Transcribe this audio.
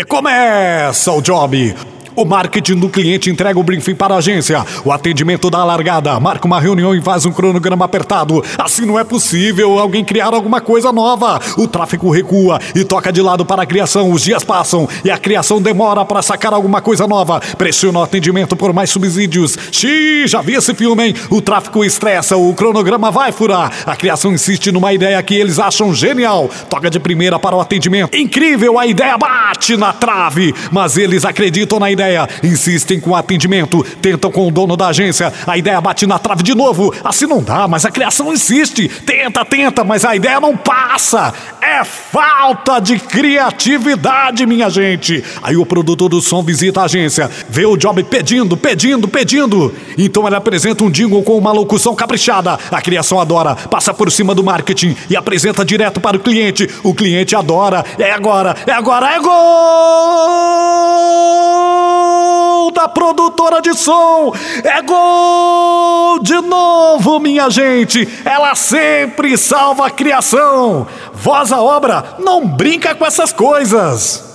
E começa o job. O marketing do cliente entrega o briefing para a agência. O atendimento dá largada. Marca uma reunião e faz um cronograma apertado. Assim não é possível alguém criar alguma coisa nova. O tráfego recua e toca de lado para a criação. Os dias passam e a criação demora para sacar alguma coisa nova. Pressiona o atendimento por mais subsídios. Xiii, já vi esse filme, hein? O tráfego estressa, o cronograma vai furar. A criação insiste numa ideia que eles acham genial. Toca de primeira para o atendimento. Incrível, a ideia bate na trave. Mas eles acreditam na ideia ideia, insistem com o atendimento, tentam com o dono da agência, a ideia bate na trave de novo. Assim não dá, mas a criação insiste. Tenta, tenta, mas a ideia não passa. É falta de criatividade, minha gente. Aí o produtor do som visita a agência, vê o job pedindo, pedindo, pedindo. Então ele apresenta um jingle com uma locução caprichada. A criação adora, passa por cima do marketing e apresenta direto para o cliente. O cliente adora. É agora, é agora, é gol! Da produtora de som. É gol de novo, minha gente. Ela sempre salva a criação. Voz à obra, não brinca com essas coisas.